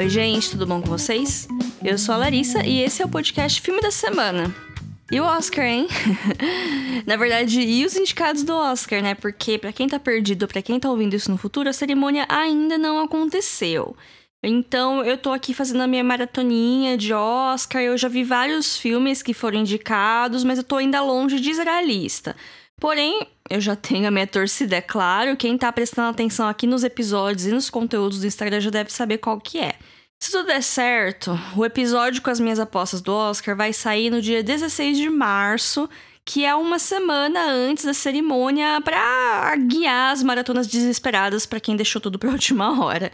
Oi, gente, tudo bom com vocês? Eu sou a Larissa e esse é o podcast Filme da Semana. E o Oscar, hein? Na verdade, e os indicados do Oscar, né? Porque, para quem tá perdido, para quem tá ouvindo isso no futuro, a cerimônia ainda não aconteceu. Então, eu tô aqui fazendo a minha maratoninha de Oscar. Eu já vi vários filmes que foram indicados, mas eu tô ainda longe de zerar a lista. Porém, eu já tenho a minha torcida, é claro. Quem tá prestando atenção aqui nos episódios e nos conteúdos do Instagram já deve saber qual que é. Se tudo der certo, o episódio com as minhas apostas do Oscar vai sair no dia 16 de março, que é uma semana antes da cerimônia para guiar as maratonas desesperadas para quem deixou tudo pra última hora.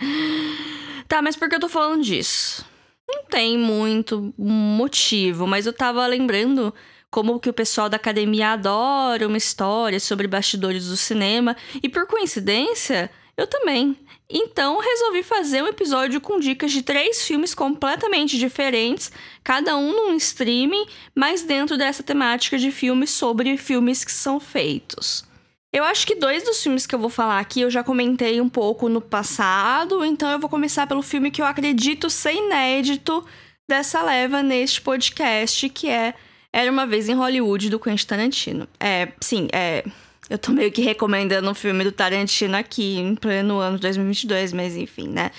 Tá, mas por que eu tô falando disso? Não tem muito motivo, mas eu tava lembrando como que o pessoal da academia adora uma história sobre bastidores do cinema e por coincidência, eu também. Então resolvi fazer um episódio com dicas de três filmes completamente diferentes, cada um num streaming, mas dentro dessa temática de filmes sobre filmes que são feitos. Eu acho que dois dos filmes que eu vou falar aqui eu já comentei um pouco no passado, então eu vou começar pelo filme que eu acredito ser inédito dessa leva neste podcast, que é Era uma vez em Hollywood do Quentin Tarantino. É, sim, é eu tô meio que recomendando um filme do Tarantino aqui, em pleno ano de 2022, mas enfim, né?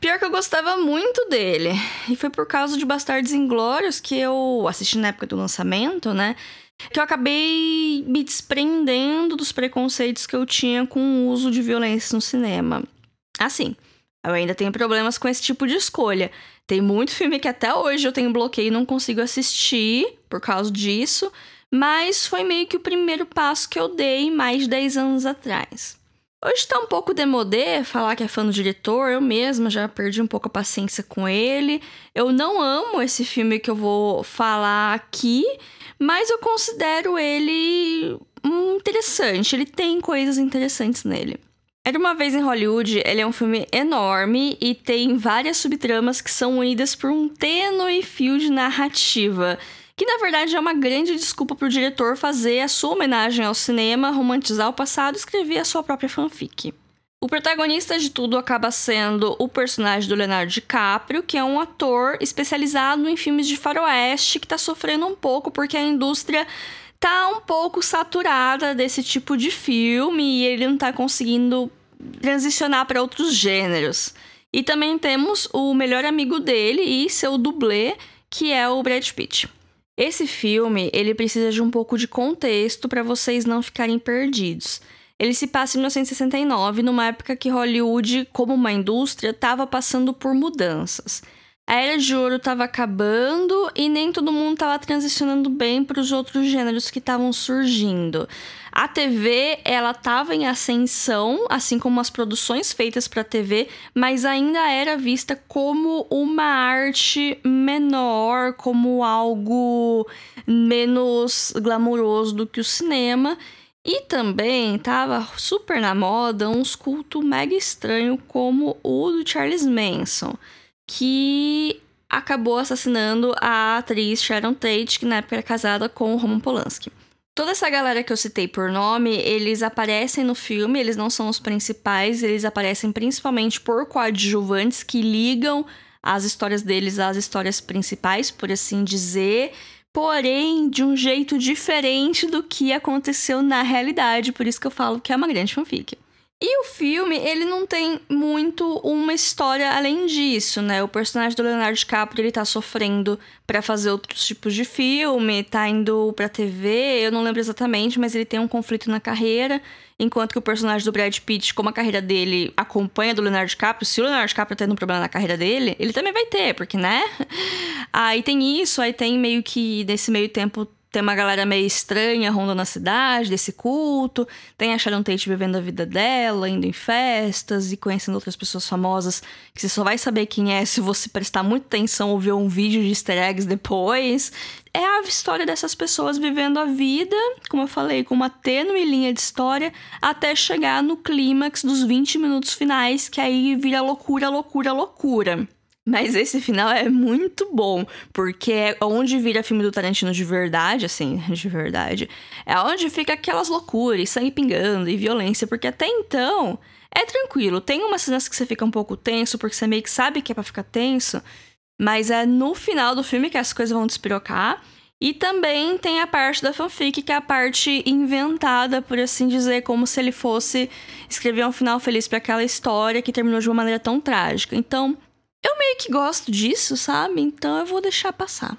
Pior que eu gostava muito dele. E foi por causa de Bastardos Inglórios que eu assisti na época do lançamento, né? Que eu acabei me desprendendo dos preconceitos que eu tinha com o uso de violência no cinema. Assim, eu ainda tenho problemas com esse tipo de escolha. Tem muito filme que até hoje eu tenho bloqueio e não consigo assistir por causa disso mas foi meio que o primeiro passo que eu dei mais de 10 anos atrás. Hoje tá um pouco demodé falar que é fã do diretor, eu mesma já perdi um pouco a paciência com ele. Eu não amo esse filme que eu vou falar aqui, mas eu considero ele interessante, ele tem coisas interessantes nele. Era uma vez em Hollywood, ele é um filme enorme e tem várias subtramas que são unidas por um tênue fio de narrativa que na verdade é uma grande desculpa para o diretor fazer a sua homenagem ao cinema, romantizar o passado e escrever a sua própria fanfic. O protagonista de tudo acaba sendo o personagem do Leonardo DiCaprio, que é um ator especializado em filmes de faroeste que está sofrendo um pouco porque a indústria tá um pouco saturada desse tipo de filme e ele não está conseguindo transicionar para outros gêneros. E também temos o melhor amigo dele e seu dublê, que é o Brad Pitt. Esse filme, ele precisa de um pouco de contexto para vocês não ficarem perdidos. Ele se passa em 1969, numa época que Hollywood, como uma indústria, estava passando por mudanças. A era de ouro estava acabando e nem todo mundo estava transicionando bem para os outros gêneros que estavam surgindo. A TV, ela estava em ascensão, assim como as produções feitas para TV, mas ainda era vista como uma arte menor, como algo menos glamouroso do que o cinema. E também estava super na moda uns cultos mega estranho como o do Charles Manson que acabou assassinando a atriz Sharon Tate, que na época era casada com o Roman Polanski. Toda essa galera que eu citei por nome, eles aparecem no filme, eles não são os principais, eles aparecem principalmente por coadjuvantes que ligam as histórias deles às histórias principais, por assim dizer, porém de um jeito diferente do que aconteceu na realidade, por isso que eu falo que é uma grande fanfic. E o filme, ele não tem muito uma história além disso, né? O personagem do Leonardo DiCaprio, ele tá sofrendo para fazer outros tipos de filme, tá indo pra TV, eu não lembro exatamente, mas ele tem um conflito na carreira, enquanto que o personagem do Brad Pitt, como a carreira dele acompanha do Leonardo DiCaprio, se o Leonardo DiCaprio tá tendo um problema na carreira dele, ele também vai ter, porque, né? Aí tem isso, aí tem meio que, nesse meio tempo, tem uma galera meio estranha rondando a cidade, desse culto. Tem a Sharon Tate vivendo a vida dela, indo em festas e conhecendo outras pessoas famosas que você só vai saber quem é se você prestar muita atenção ou ver um vídeo de easter eggs depois. É a história dessas pessoas vivendo a vida, como eu falei, com uma tênue linha de história, até chegar no clímax dos 20 minutos finais, que aí vira loucura, loucura, loucura. Mas esse final é muito bom, porque é onde vira filme do Tarantino de verdade, assim, de verdade. É onde fica aquelas loucuras, sangue pingando e violência, porque até então É tranquilo, tem umas cenas que você fica um pouco tenso, porque você meio que sabe que é pra ficar tenso, mas é no final do filme que as coisas vão despirocar. E também tem a parte da fanfic, que é a parte inventada, por assim dizer, como se ele fosse escrever um final feliz para aquela história que terminou de uma maneira tão trágica. Então, eu meio que gosto disso, sabe? Então eu vou deixar passar.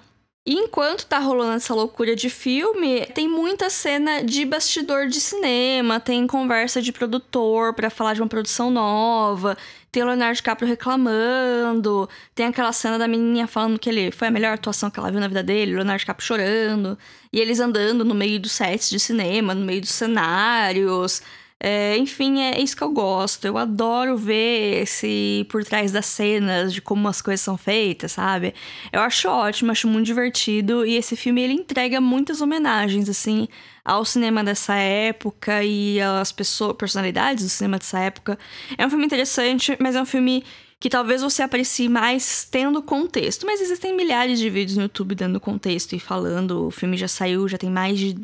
E enquanto tá rolando essa loucura de filme, tem muita cena de bastidor de cinema, tem conversa de produtor para falar de uma produção nova, tem o Leonardo DiCaprio reclamando, tem aquela cena da menininha falando que ele foi a melhor atuação que ela viu na vida dele, o Leonardo DiCaprio chorando, e eles andando no meio dos sets de cinema, no meio dos cenários. É, enfim, é isso que eu gosto. Eu adoro ver esse por trás das cenas, de como as coisas são feitas, sabe? Eu acho ótimo, acho muito divertido. E esse filme, ele entrega muitas homenagens, assim, ao cinema dessa época e às pessoas, personalidades do cinema dessa época. É um filme interessante, mas é um filme que talvez você aprecie mais tendo contexto. Mas existem milhares de vídeos no YouTube dando contexto e falando. O filme já saiu, já tem mais de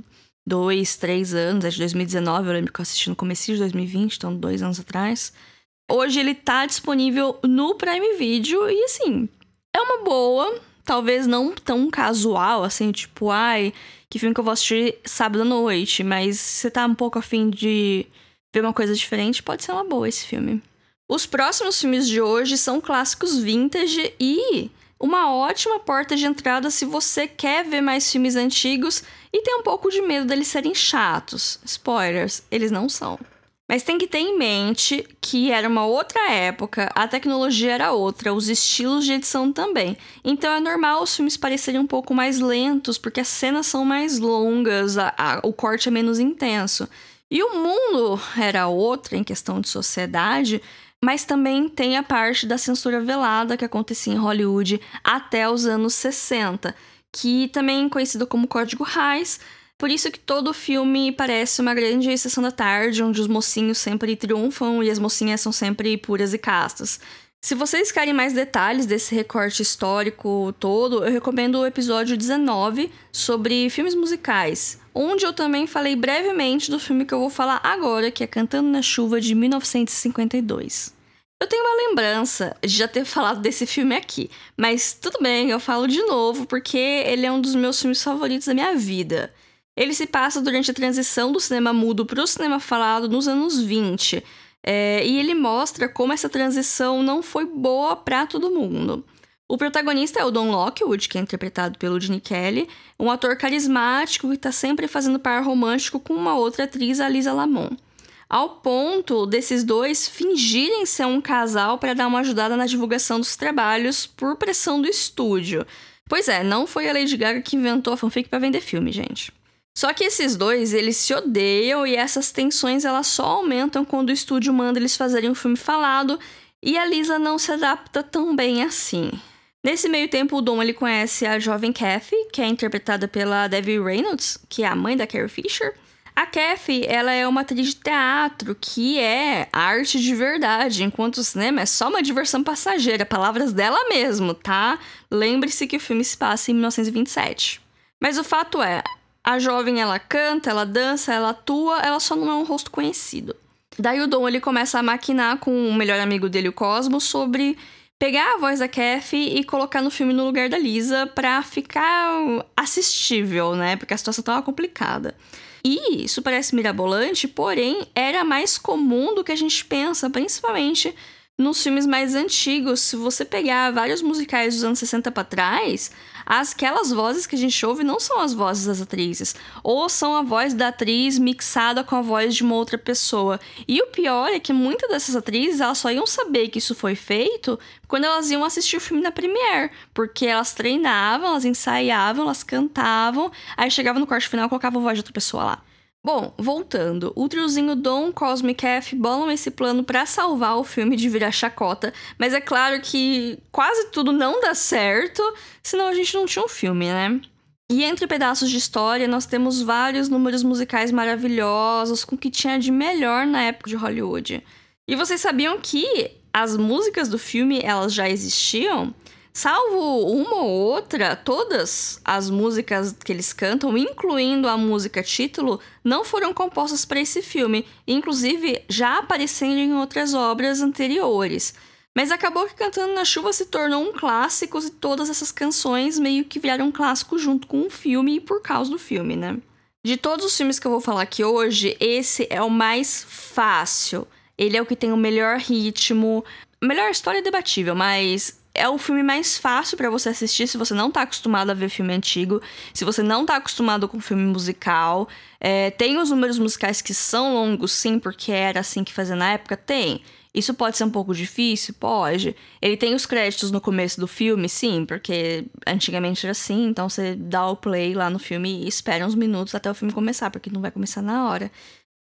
dois, três anos, é de 2019, eu lembro que eu assisti no começo de 2020, então dois anos atrás. Hoje ele tá disponível no Prime Video e assim, é uma boa, talvez não tão casual, assim, tipo, ai, que filme que eu vou assistir sábado à noite, mas se você tá um pouco afim de ver uma coisa diferente, pode ser uma boa esse filme. Os próximos filmes de hoje são clássicos vintage e uma ótima porta de entrada se você quer ver mais filmes antigos e tem um pouco de medo deles serem chatos. Spoilers, eles não são. Mas tem que ter em mente que era uma outra época, a tecnologia era outra, os estilos de edição também. Então é normal os filmes parecerem um pouco mais lentos, porque as cenas são mais longas, a, a, o corte é menos intenso. E o mundo era outro em questão de sociedade, mas também tem a parte da censura velada que acontecia em Hollywood até os anos 60, que também é conhecido como Código Reis. Por isso que todo filme parece uma grande sessão da tarde, onde os mocinhos sempre triunfam e as mocinhas são sempre puras e castas. Se vocês querem mais detalhes desse recorte histórico todo, eu recomendo o episódio 19 sobre filmes musicais, onde eu também falei brevemente do filme que eu vou falar agora, que é Cantando na Chuva de 1952. Eu tenho uma lembrança de já ter falado desse filme aqui, mas tudo bem, eu falo de novo porque ele é um dos meus filmes favoritos da minha vida. Ele se passa durante a transição do cinema mudo para o cinema falado nos anos 20 é, e ele mostra como essa transição não foi boa para todo mundo. O protagonista é o Don Lockwood, que é interpretado pelo Gene Kelly, um ator carismático que está sempre fazendo par romântico com uma outra atriz, a Lisa Lamont. Ao ponto desses dois fingirem ser um casal para dar uma ajudada na divulgação dos trabalhos por pressão do estúdio. Pois é, não foi a Lady Gaga que inventou a fanfic para vender filme, gente. Só que esses dois, eles se odeiam e essas tensões elas só aumentam quando o estúdio manda eles fazerem um filme falado e a Lisa não se adapta tão bem assim. Nesse meio tempo, o Dom ele conhece a jovem Kathy, que é interpretada pela Debbie Reynolds, que é a mãe da Carrie Fisher. A Kathy, ela é uma atriz de teatro que é arte de verdade, enquanto o cinema é só uma diversão passageira, palavras dela mesmo, tá? Lembre-se que o filme se passa em 1927. Mas o fato é, a jovem ela canta, ela dança, ela atua, ela só não é um rosto conhecido. Daí o Dom ele começa a maquinar com o melhor amigo dele, o Cosmo, sobre pegar a voz da Kathy e colocar no filme no lugar da Lisa pra ficar assistível, né? Porque a situação tava complicada. E isso parece mirabolante, porém era mais comum do que a gente pensa, principalmente nos filmes mais antigos. Se você pegar vários musicais dos anos 60 para trás, aquelas vozes que a gente ouve não são as vozes das atrizes, ou são a voz da atriz mixada com a voz de uma outra pessoa. E o pior é que muitas dessas atrizes elas só iam saber que isso foi feito quando elas iam assistir o filme na premiere, porque elas treinavam, elas ensaiavam, elas cantavam, aí chegava no corte final e colocava a voz de outra pessoa lá. Bom, voltando, o triozinho Dom, Cosme e Kef bolam esse plano para salvar o filme de virar chacota, mas é claro que quase tudo não dá certo, senão a gente não tinha um filme, né? E entre pedaços de história, nós temos vários números musicais maravilhosos com o que tinha de melhor na época de Hollywood. E vocês sabiam que as músicas do filme, elas já existiam? Salvo uma ou outra, todas as músicas que eles cantam, incluindo a música título, não foram compostas para esse filme, inclusive já aparecendo em outras obras anteriores. Mas acabou que Cantando na Chuva se tornou um clássico e todas essas canções meio que viraram um clássico junto com o filme e por causa do filme, né? De todos os filmes que eu vou falar aqui hoje, esse é o mais fácil. Ele é o que tem o melhor ritmo. Melhor história é debatível, mas é o filme mais fácil para você assistir se você não tá acostumado a ver filme antigo, se você não tá acostumado com filme musical. É, tem os números musicais que são longos, sim, porque era assim que fazia na época? Tem. Isso pode ser um pouco difícil? Pode. Ele tem os créditos no começo do filme? Sim, porque antigamente era assim, então você dá o play lá no filme e espera uns minutos até o filme começar, porque não vai começar na hora.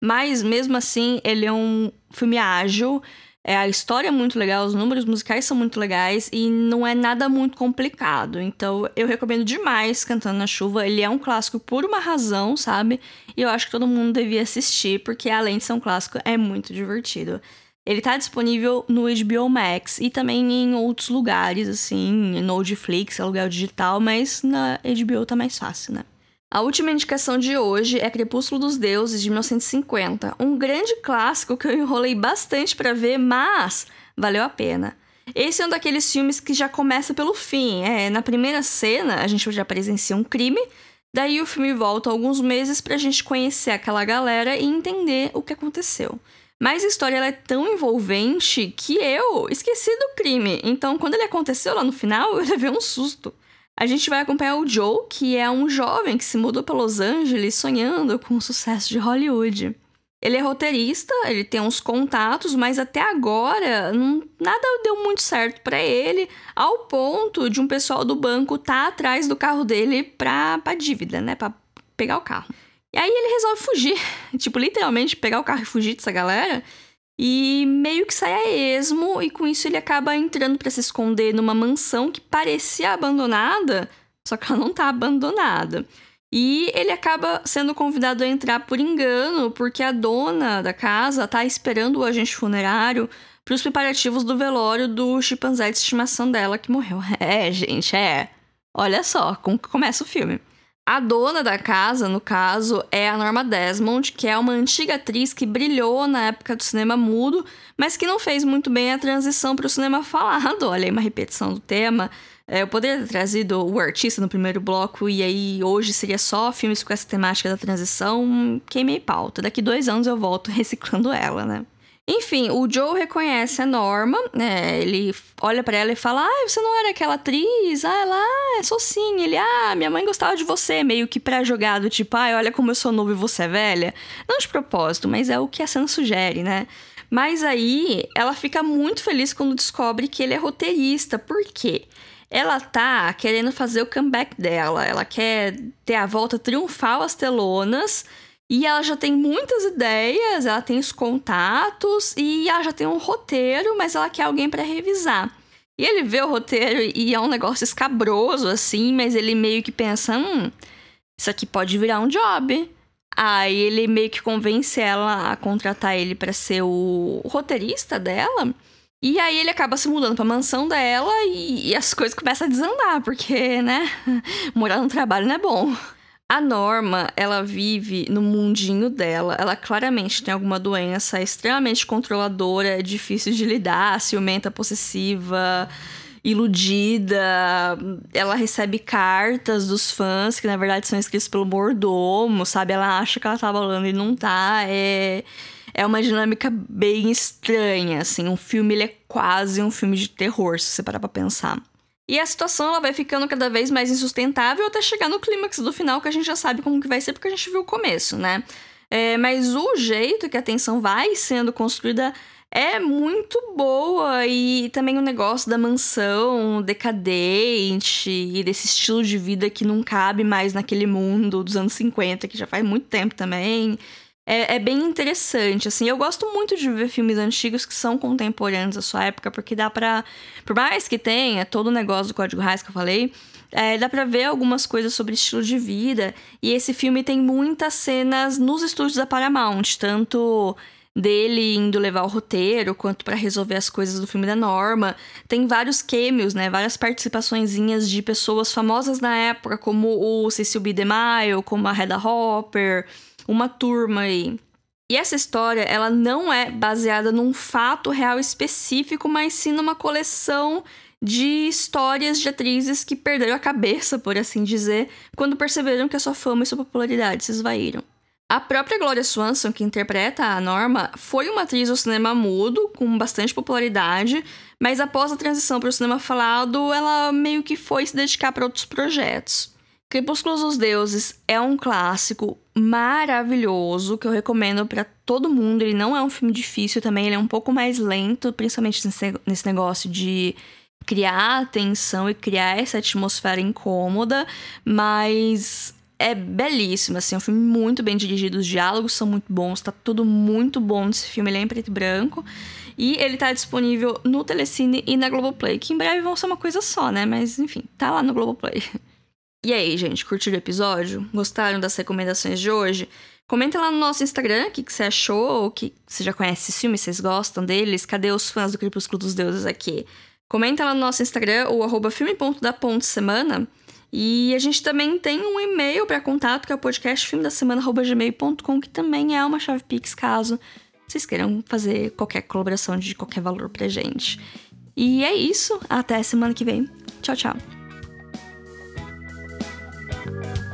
Mas mesmo assim, ele é um filme ágil. É, a história é muito legal, os números musicais são muito legais e não é nada muito complicado. Então eu recomendo demais Cantando na Chuva. Ele é um clássico por uma razão, sabe? E eu acho que todo mundo devia assistir, porque além de ser um clássico, é muito divertido. Ele tá disponível no HBO Max e também em outros lugares, assim, no Netflix, aluguel digital, mas na HBO tá mais fácil, né? A última indicação de hoje é Crepúsculo dos Deuses, de 1950. Um grande clássico que eu enrolei bastante para ver, mas valeu a pena. Esse é um daqueles filmes que já começa pelo fim. É, na primeira cena, a gente já presencia um crime, daí o filme volta alguns meses pra gente conhecer aquela galera e entender o que aconteceu. Mas a história é tão envolvente que eu esqueci do crime. Então, quando ele aconteceu lá no final, eu levei um susto. A gente vai acompanhar o Joe, que é um jovem que se mudou para Los Angeles sonhando com o sucesso de Hollywood. Ele é roteirista, ele tem uns contatos, mas até agora não, nada deu muito certo para ele, ao ponto de um pessoal do banco tá atrás do carro dele pra, pra dívida, né? Pra pegar o carro. E aí ele resolve fugir. Tipo, literalmente pegar o carro e fugir dessa galera. E meio que sai a esmo, e com isso ele acaba entrando para se esconder numa mansão que parecia abandonada, só que ela não tá abandonada. E ele acaba sendo convidado a entrar por engano, porque a dona da casa tá esperando o agente funerário para os preparativos do velório do chimpanzé de estimação dela que morreu. É, gente, é. Olha só como começa o filme. A dona da casa, no caso, é a Norma Desmond, que é uma antiga atriz que brilhou na época do cinema mudo, mas que não fez muito bem a transição para o cinema falado. Olha aí uma repetição do tema. É, eu poderia ter trazido o artista no primeiro bloco e aí hoje seria só filmes com essa temática da transição. Queimei pauta. Daqui dois anos eu volto reciclando ela, né? Enfim, o Joe reconhece a Norma, né? Ele olha para ela e fala: Ah, você não era aquela atriz? Ah, ela, ah, sou sim. Ele, ah, minha mãe gostava de você, meio que pra jogado, tipo, ah, olha como eu sou novo e você é velha. Não de propósito, mas é o que a cena sugere, né? Mas aí ela fica muito feliz quando descobre que ele é roteirista. Por quê? Ela tá querendo fazer o comeback dela. Ela quer ter a volta triunfal às telonas e ela já tem muitas ideias, ela tem os contatos e ela já tem um roteiro, mas ela quer alguém para revisar. E ele vê o roteiro e é um negócio escabroso, assim, mas ele meio que pensa: hum, isso aqui pode virar um job. Aí ele meio que convence ela a contratar ele para ser o roteirista dela. E aí ele acaba se mudando pra mansão dela e, e as coisas começam a desandar, porque, né, morar no trabalho não é bom. A Norma, ela vive no mundinho dela. Ela claramente tem alguma doença, é extremamente controladora, é difícil de lidar, ciumenta, possessiva, iludida. Ela recebe cartas dos fãs, que na verdade são escritos pelo mordomo, sabe? Ela acha que ela tá falando e não tá. É, é uma dinâmica bem estranha, assim. Um filme, ele é quase um filme de terror, se você parar pra pensar. E a situação ela vai ficando cada vez mais insustentável até chegar no clímax do final, que a gente já sabe como que vai ser, porque a gente viu o começo, né? É, mas o jeito que a tensão vai sendo construída é muito boa e também o negócio da mansão decadente e desse estilo de vida que não cabe mais naquele mundo dos anos 50, que já faz muito tempo também é, é, bem interessante, assim. Eu gosto muito de ver filmes antigos que são contemporâneos à sua época, porque dá pra... Por mais que tenha todo o negócio do Código Reis que eu falei, é, dá pra ver algumas coisas sobre estilo de vida. E esse filme tem muitas cenas nos estúdios da Paramount, tanto dele indo levar o roteiro, quanto para resolver as coisas do filme da Norma. Tem vários cameos, né? Várias participaçõezinhas de pessoas famosas na época, como o Cecil B. DeMille, como a Hedda Hopper, uma turma aí. E essa história, ela não é baseada num fato real específico, mas sim numa coleção de histórias de atrizes que perderam a cabeça, por assim dizer, quando perceberam que a sua fama e sua popularidade se esvaíram. A própria Gloria Swanson, que interpreta a Norma, foi uma atriz do cinema mudo, com bastante popularidade, mas após a transição para o cinema falado, ela meio que foi se dedicar para outros projetos. Crepúsculos dos Deuses é um clássico maravilhoso que eu recomendo para todo mundo. Ele não é um filme difícil também, ele é um pouco mais lento, principalmente nesse negócio de criar atenção e criar essa atmosfera incômoda, mas é belíssimo, assim, é um filme muito bem dirigido, os diálogos são muito bons, tá tudo muito bom nesse filme, ele é em preto e branco. E ele tá disponível no Telecine e na Globoplay, que em breve vão ser uma coisa só, né? Mas enfim, tá lá no Globoplay. E aí, gente, curtiram o episódio? Gostaram das recomendações de hoje? Comenta lá no nosso Instagram o que, você achou, que você já conhece esse filme, vocês gostam deles, cadê os fãs do Crepúsculo dos Deuses aqui? Comenta lá no nosso Instagram, o arroba. E a gente também tem um e-mail para contato, que é o podcast filmedasemana.gmail.com, que também é uma chave Pix, caso vocês queiram fazer qualquer colaboração de qualquer valor pra gente. E é isso. Até semana que vem. Tchau, tchau. Thank you.